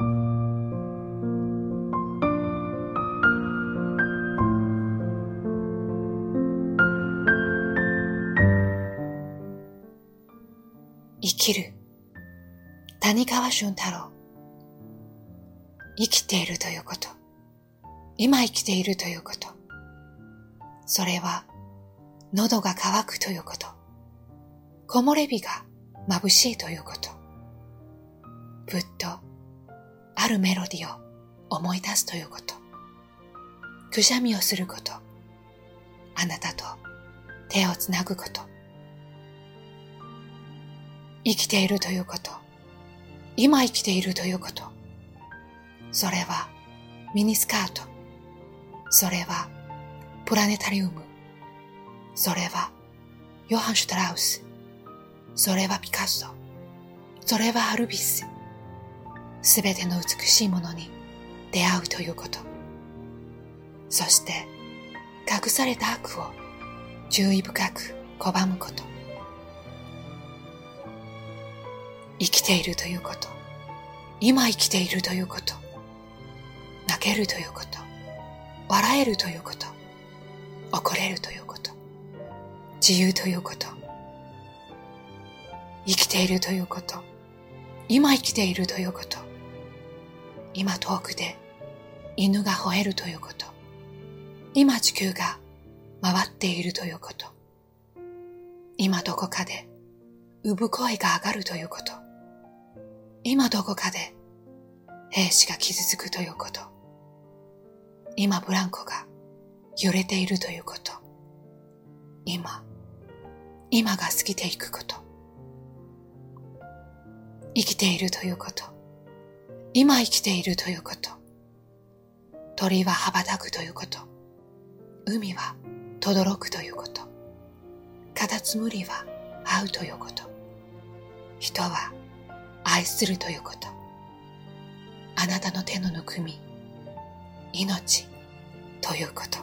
生きる。谷川俊太郎。生きているということ。今生きているということ。それは喉が渇くということ。木漏れ日が眩しいということ。ぶっとるメロディを思い出すということ。くしゃみをすること。あなたと手をつなぐこと。生きているということ、今生きているということ、それはミニスカート、それはプラネタリウム、それはヨハン・シュトラウス、それはピカソ、それはアルビス、すべての美しいものに出会うということ、そして隠された悪を注意深く拒むこと、生きているということ、今生きているということ、泣けるということ、笑えるということ、怒れるということ、自由ということ、生きているということ、今生きているということ、今遠くで犬が吠えるということ、今地球が回っているということ、今どこかで産声が上がるということ、今どこかで兵士が傷つくということ。今ブランコが揺れているということ。今、今が過ぎていくこと。生きているということ。今生きているということ。鳥は羽ばたくということ。海は轟くということ。カタツムリは会うということ。人は愛するということ。あなたの手のぬくみ、命ということ。